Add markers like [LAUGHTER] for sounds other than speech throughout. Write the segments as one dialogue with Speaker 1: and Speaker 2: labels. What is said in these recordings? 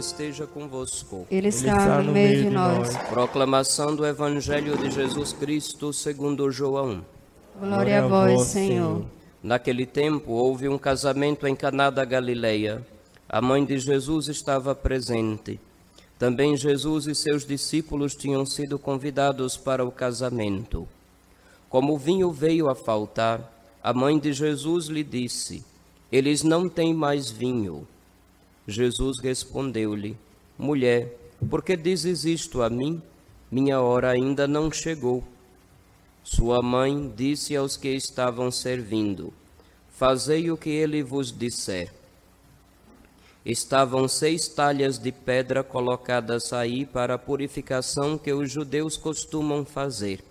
Speaker 1: Esteja convosco.
Speaker 2: Ele está, no meio de nós.
Speaker 1: Proclamação do Evangelho de Jesus Cristo segundo João.
Speaker 2: Glória a vós, Senhor.
Speaker 1: Naquele tempo houve um casamento em Caná da Galileia. A mãe de Jesus estava presente. Também Jesus e seus discípulos tinham sido convidados para o casamento. Como o vinho veio a faltar, a mãe de Jesus lhe disse: Eles não têm mais vinho. Jesus respondeu-lhe: Mulher, por que dizes isto a mim? Minha hora ainda não chegou. Sua mãe disse aos que estavam servindo: Fazei o que ele vos disser. Estavam seis talhas de pedra colocadas aí para a purificação que os judeus costumam fazer.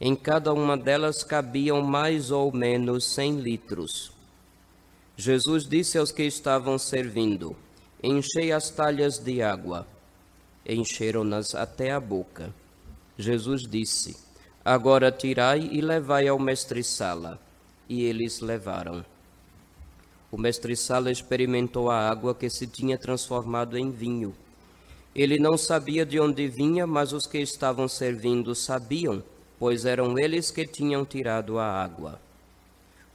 Speaker 1: Em cada uma delas cabiam mais ou menos cem litros. Jesus disse aos que estavam servindo: Enchei as talhas de água. Encheram-nas até a boca. Jesus disse: Agora tirai e levai ao mestre-sala. E eles levaram. O mestre-sala experimentou a água que se tinha transformado em vinho. Ele não sabia de onde vinha, mas os que estavam servindo sabiam, pois eram eles que tinham tirado a água.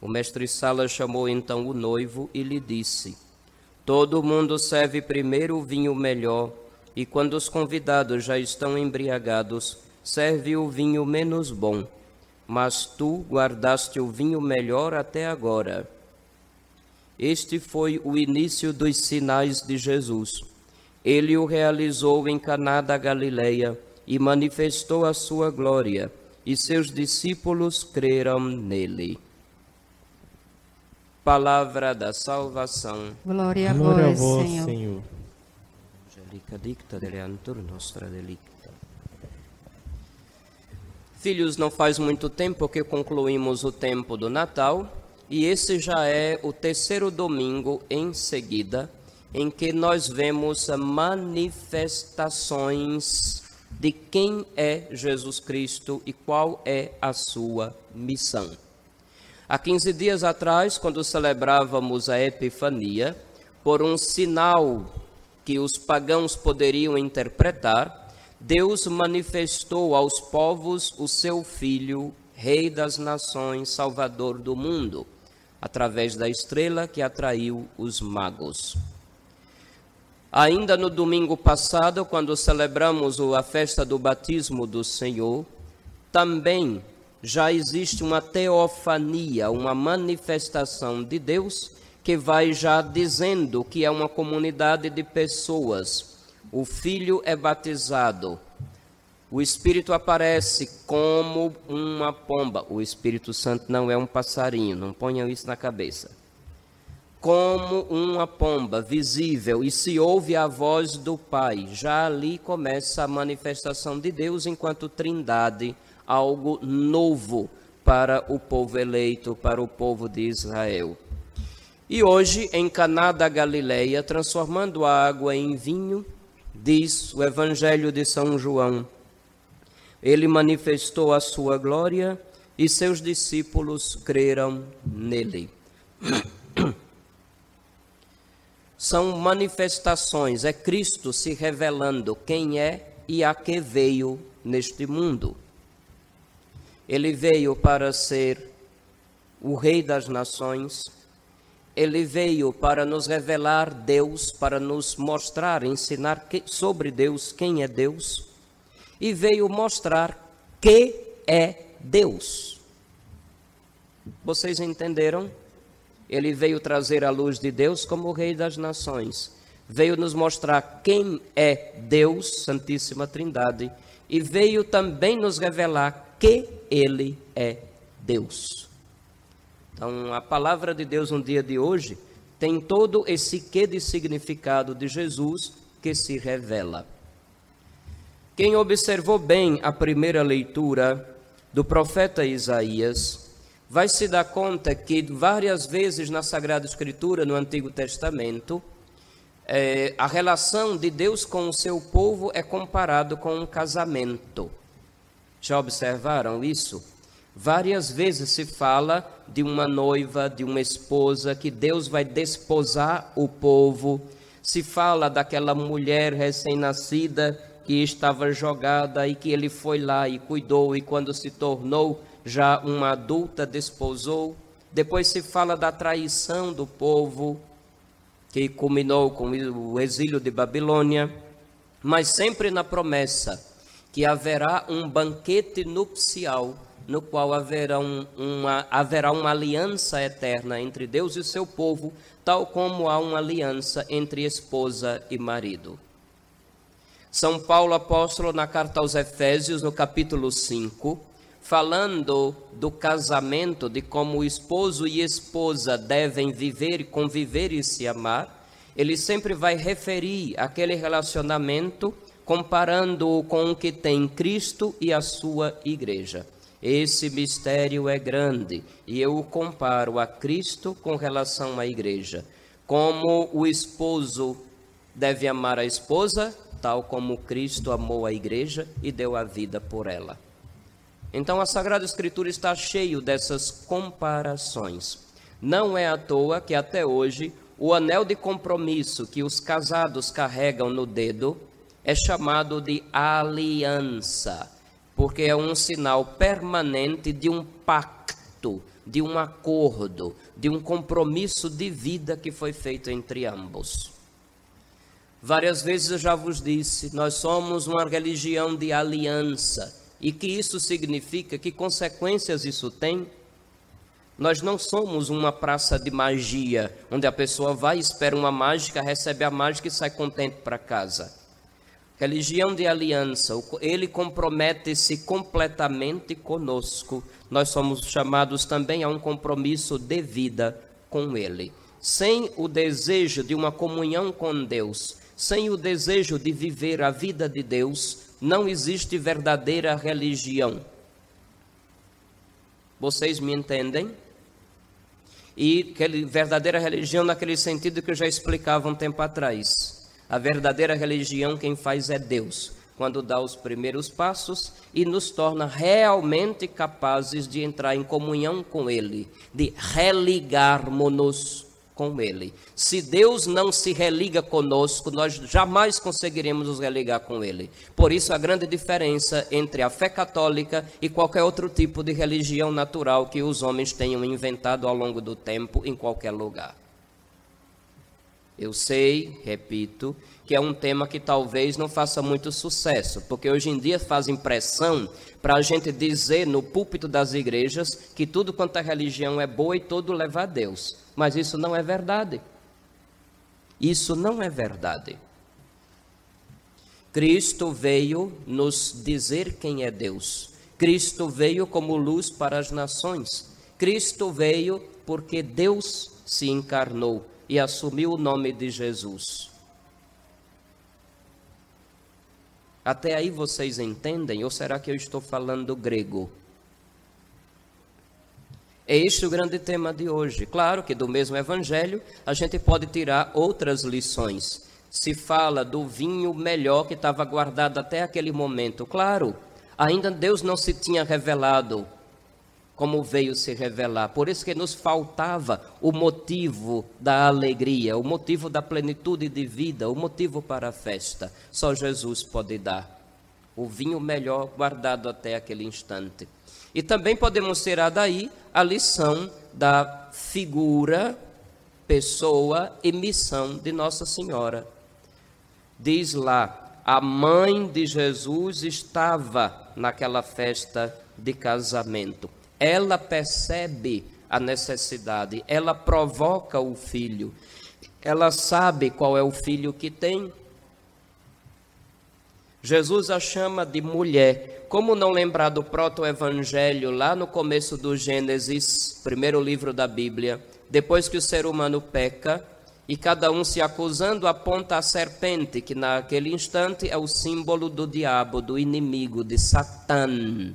Speaker 1: O mestre-sala chamou então o noivo e lhe disse: Todo mundo serve primeiro o vinho melhor, e quando os convidados já estão embriagados, serve o vinho menos bom. Mas tu guardaste o vinho melhor até agora. Este foi o início dos sinais de Jesus. Ele o realizou em Caná da Galileia e manifestou a sua glória, e seus discípulos creram nele. Palavra da salvação.
Speaker 2: Glória a Glória vós, a vós Senhor. Senhor.
Speaker 1: Angelica dicta deleantur nostra delicta. Filhos, não faz muito tempo que concluímos o tempo do Natal e esse já é o terceiro domingo em seguida em que nós vemos manifestações de quem é Jesus Cristo e qual é a sua missão. Há 15 dias atrás, quando celebrávamos a Epifania, por um sinal que os pagãos poderiam interpretar, Deus manifestou aos povos o seu Filho, Rei das Nações, Salvador do mundo, através da estrela que atraiu os magos. Ainda no domingo passado, quando celebramos a festa do batismo do Senhor, também já existe uma teofania, uma manifestação de Deus que vai já dizendo que é uma comunidade de pessoas. O filho é batizado, o Espírito aparece como uma pomba. O Espírito Santo não é um passarinho, não ponham isso na cabeça. Como uma pomba visível, e se ouve a voz do Pai. Já ali começa a manifestação de Deus enquanto trindade algo novo para o povo eleito, para o povo de Israel. E hoje, em Caná da Galileia, transformando a água em vinho, diz o Evangelho de São João, ele manifestou a sua glória e seus discípulos creram nele. [COUGHS] São manifestações, é Cristo se revelando quem é e a que veio neste mundo. Ele veio para ser o Rei das Nações, ele veio para nos revelar Deus, para nos mostrar, ensinar que, sobre Deus, quem é Deus, e veio mostrar que é Deus. Vocês entenderam? Ele veio trazer a luz de Deus como o Rei das Nações. Veio nos mostrar quem é Deus, Santíssima Trindade, e veio também nos revelar que ele é Deus. Então, a palavra de Deus no dia de hoje tem todo esse quê de significado de Jesus que se revela. Quem observou bem a primeira leitura do profeta Isaías, vai se dar conta que várias vezes na Sagrada Escritura, no Antigo Testamento, é, a relação de Deus com o seu povo é comparado com um casamento. Já observaram isso? Várias vezes se fala de uma noiva, de uma esposa, que Deus vai desposar o povo. Se fala daquela mulher recém-nascida que estava jogada e que ele foi lá e cuidou, e quando se tornou já uma adulta, desposou. Depois se fala da traição do povo, que culminou com o exílio de Babilônia, mas sempre na promessa que haverá um banquete nupcial, no qual haverá, um, uma, haverá uma aliança eterna entre Deus e seu povo, tal como há uma aliança entre esposa e marido. São Paulo apóstolo na carta aos Efésios, no capítulo 5, falando do casamento, de como o esposo e esposa devem viver, conviver e se amar, ele sempre vai referir aquele relacionamento comparando-o com o que tem Cristo e a sua igreja. Esse mistério é grande e eu o comparo a Cristo com relação à igreja. Como o esposo deve amar a esposa, tal como Cristo amou a igreja e deu a vida por ela. Então a Sagrada Escritura está cheio dessas comparações. Não é à toa que até hoje o anel de compromisso que os casados carregam no dedo é chamado de aliança, porque é um sinal permanente de um pacto, de um acordo, de um compromisso de vida que foi feito entre ambos. Várias vezes eu já vos disse, nós somos uma religião de aliança. E que isso significa? Que consequências isso tem? Nós não somos uma praça de magia, onde a pessoa vai, espera uma mágica, recebe a mágica e sai contente para casa. Religião de aliança, ele compromete-se completamente conosco. Nós somos chamados também a um compromisso de vida com ele. Sem o desejo de uma comunhão com Deus, sem o desejo de viver a vida de Deus, não existe verdadeira religião. Vocês me entendem? E verdadeira religião naquele sentido que eu já explicava um tempo atrás. A verdadeira religião quem faz é Deus, quando dá os primeiros passos e nos torna realmente capazes de entrar em comunhão com Ele, de religarmos-nos com Ele. Se Deus não se religa conosco, nós jamais conseguiremos nos religar com Ele. Por isso, a grande diferença entre a fé católica e qualquer outro tipo de religião natural que os homens tenham inventado ao longo do tempo em qualquer lugar. Eu sei, repito, que é um tema que talvez não faça muito sucesso, porque hoje em dia faz impressão para a gente dizer no púlpito das igrejas que tudo quanto a religião é boa e todo leva a Deus. Mas isso não é verdade. Isso não é verdade. Cristo veio nos dizer quem é Deus. Cristo veio como luz para as nações. Cristo veio porque Deus se encarnou e assumiu o nome de Jesus. Até aí vocês entendem? Ou será que eu estou falando grego? É este o grande tema de hoje. Claro que do mesmo evangelho a gente pode tirar outras lições. Se fala do vinho melhor que estava guardado até aquele momento. Claro, ainda Deus não se tinha revelado como veio se revelar. Por isso que nos faltava o motivo da alegria, o motivo da plenitude de vida, o motivo para a festa. Só Jesus pode dar o vinho melhor guardado até aquele instante. E também podemos tirar daí a lição da figura, pessoa e missão de Nossa Senhora. Diz lá, a mãe de Jesus estava naquela festa de casamento. Ela percebe a necessidade, ela provoca o filho, ela sabe qual é o filho que tem. Jesus a chama de mulher como não lembrar do proto-evangelho lá no começo do Gênesis, primeiro livro da Bíblia, depois que o ser humano peca e cada um se acusando aponta a serpente, que naquele instante é o símbolo do diabo, do inimigo, de Satã.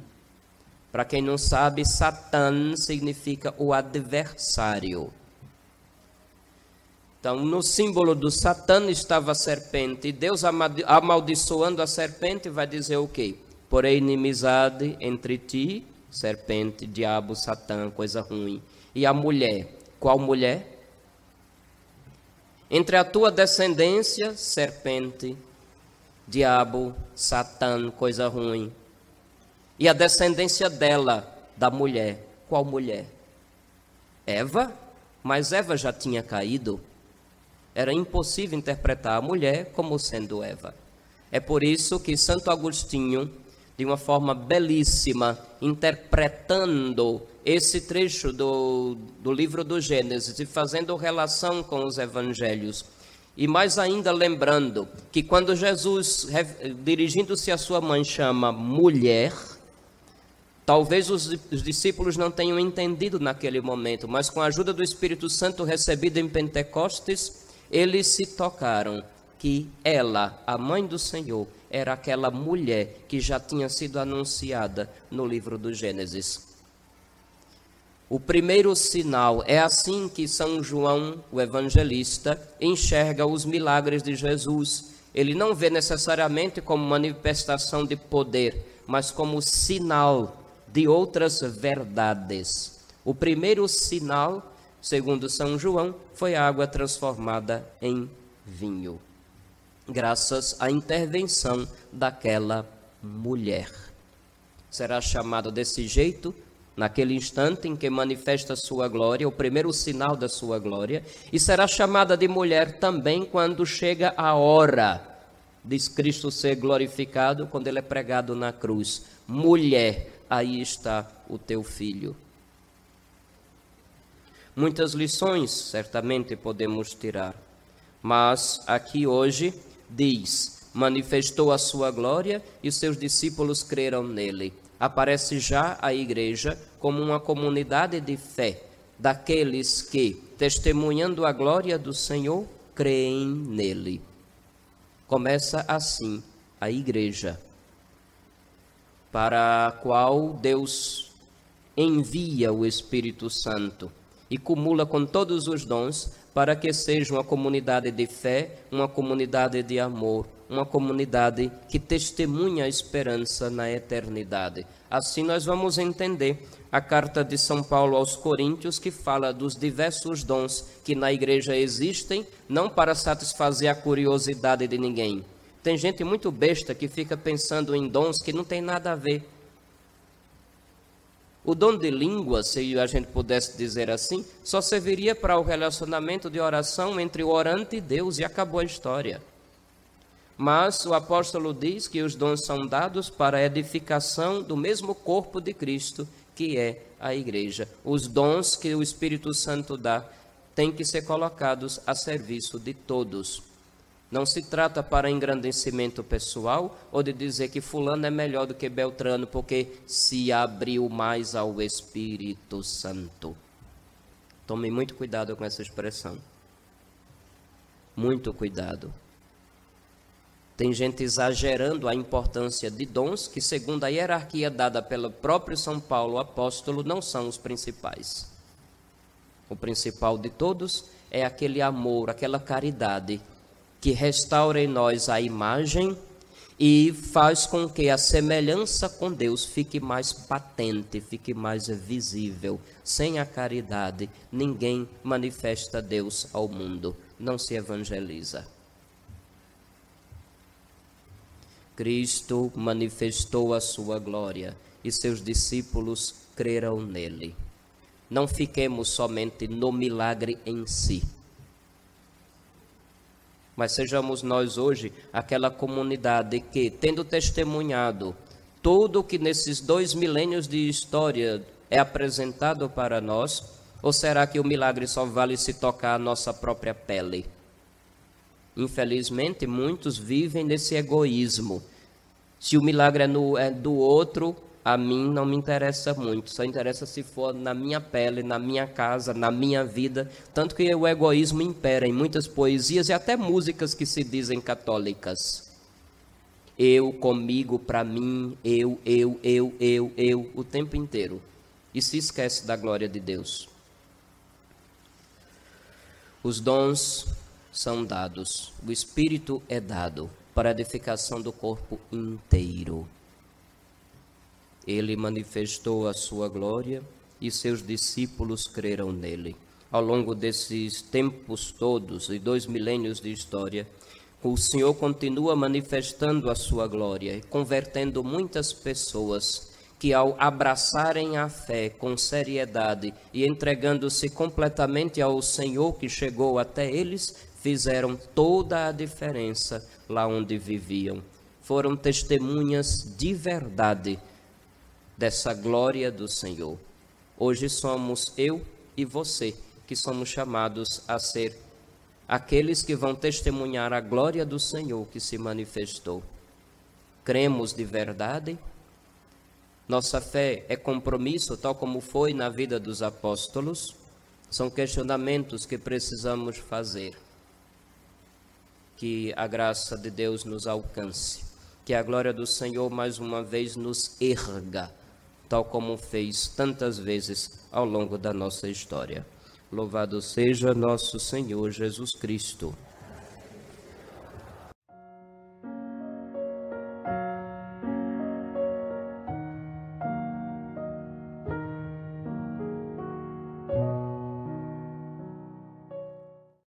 Speaker 1: Para quem não sabe, Satã significa o adversário. Então, no símbolo do Satã estava a serpente, e Deus amaldiçoando a serpente vai dizer o quê? porém inimizade entre ti, serpente, diabo, satã, coisa ruim, e a mulher. Qual mulher? Entre a tua descendência, serpente, diabo, Satã, coisa ruim, e a descendência dela, da mulher. Qual mulher? Eva? Mas Eva já tinha caído. Era impossível interpretar a mulher como sendo Eva. É por isso que Santo Agostinho, de uma forma belíssima, interpretando esse trecho do, do livro do Gênesis e fazendo relação com os evangelhos, e mais ainda lembrando que quando Jesus, dirigindo-se à sua mãe, chama mulher, talvez os, os, discípulos não tenham entendido naquele momento, mas com a ajuda do Espírito Santo recebido em Pentecostes, eles se tocaram que ela, a mãe do Senhor, era aquela mulher que já tinha sido anunciada no livro do Gênesis. O primeiro sinal é assim que São João, o evangelista, enxerga os milagres de Jesus. Ele não vê necessariamente como manifestação de poder, mas como sinal de outras verdades. O primeiro sinal, segundo São João, foi a água transformada em vinho, graças à intervenção daquela mulher. Será chamado desse jeito naquele instante em que manifesta sua glória, o primeiro sinal da sua glória, e será chamada de mulher também quando chega a hora de Cristo ser glorificado, quando ele é pregado na cruz. Mulher, aí está o teu filho. Muitas lições certamente podemos tirar, mas aqui hoje diz: manifestou a sua glória e seus discípulos creram nele aparece já a igreja como uma comunidade de fé daqueles que, testemunhando a glória do Senhor, creem nele. Começa assim a igreja, para a qual Deus envia o Espírito Santo e cumula com todos os dons para que seja uma comunidade de fé, uma comunidade de amor, uma comunidade que testemunha a esperança na eternidade. Assim nós vamos entender a carta de São Paulo aos Coríntios, que fala dos diversos dons que na igreja existem, não para satisfazer a curiosidade de ninguém. Tem gente muito besta que fica pensando em dons que não tem nada a ver. O dom de língua, se a gente pudesse dizer assim, só serviria para o relacionamento de oração entre o orante e Deus e acabou a história. Mas o apóstolo diz que os dons são dados para a edificação do mesmo corpo de Cristo, que é a igreja. Os dons que o Espírito Santo dá têm que ser colocados a serviço de todos. Não se trata para engrandecimento pessoal ou de dizer que fulano é melhor do que Beltrano porque se abriu mais ao Espírito Santo. Tome muito cuidado com essa expressão. Muito cuidado. Tem gente exagerando a importância de dons que, segundo a hierarquia dada pelo próprio São Paulo apóstolo, não são os principais. O principal de todos é aquele amor, aquela caridade que restaura em nós a imagem e faz com que a semelhança com Deus fique mais patente, fique mais visível. Sem a caridade, ninguém manifesta Deus ao mundo, não se evangeliza. Cristo manifestou a sua glória e seus discípulos creram nele. Não fiquemos somente no milagre em si, mas sejamos nós hoje aquela comunidade que, tendo testemunhado tudo o que nesses dois milênios de história é apresentado para nós, ou será que o milagre só vale se tocar a nossa própria pele? Infelizmente, muitos vivem nesse egoísmo. Se o milagre é, no, é do outro, a mim não me interessa muito, só interessa se for na minha pele, na minha casa, na minha vida. Tanto que o egoísmo impera em muitas poesias e até músicas que se dizem católicas. Eu, comigo, para mim, eu, eu, eu, eu, eu, o tempo inteiro. E se esquece da glória de Deus. Os dons são dados, o Espírito é dado para a edificação do corpo inteiro. Ele manifestou a sua glória e seus discípulos creram nele. ao longo desses tempos todos e dois milênios de história, o Senhor continua manifestando a sua glória e convertendo muitas pessoas que, ao abraçarem a fé com seriedade e entregando-se completamente ao Senhor que chegou até eles, fizeram toda a diferença lá onde viviam. Foram testemunhas de verdade dessa glória do Senhor. Hoje somos eu e você que somos chamados a ser aqueles que vão testemunhar a glória do Senhor que se manifestou. Cremos de verdade? Nossa fé é compromisso, tal como foi na vida dos apóstolos? São questionamentos que precisamos fazer. Que a graça de Deus nos alcance, que a glória do Senhor mais uma vez nos erga, tal como fez tantas vezes ao longo da nossa história. Louvado seja nosso Senhor Jesus Cristo.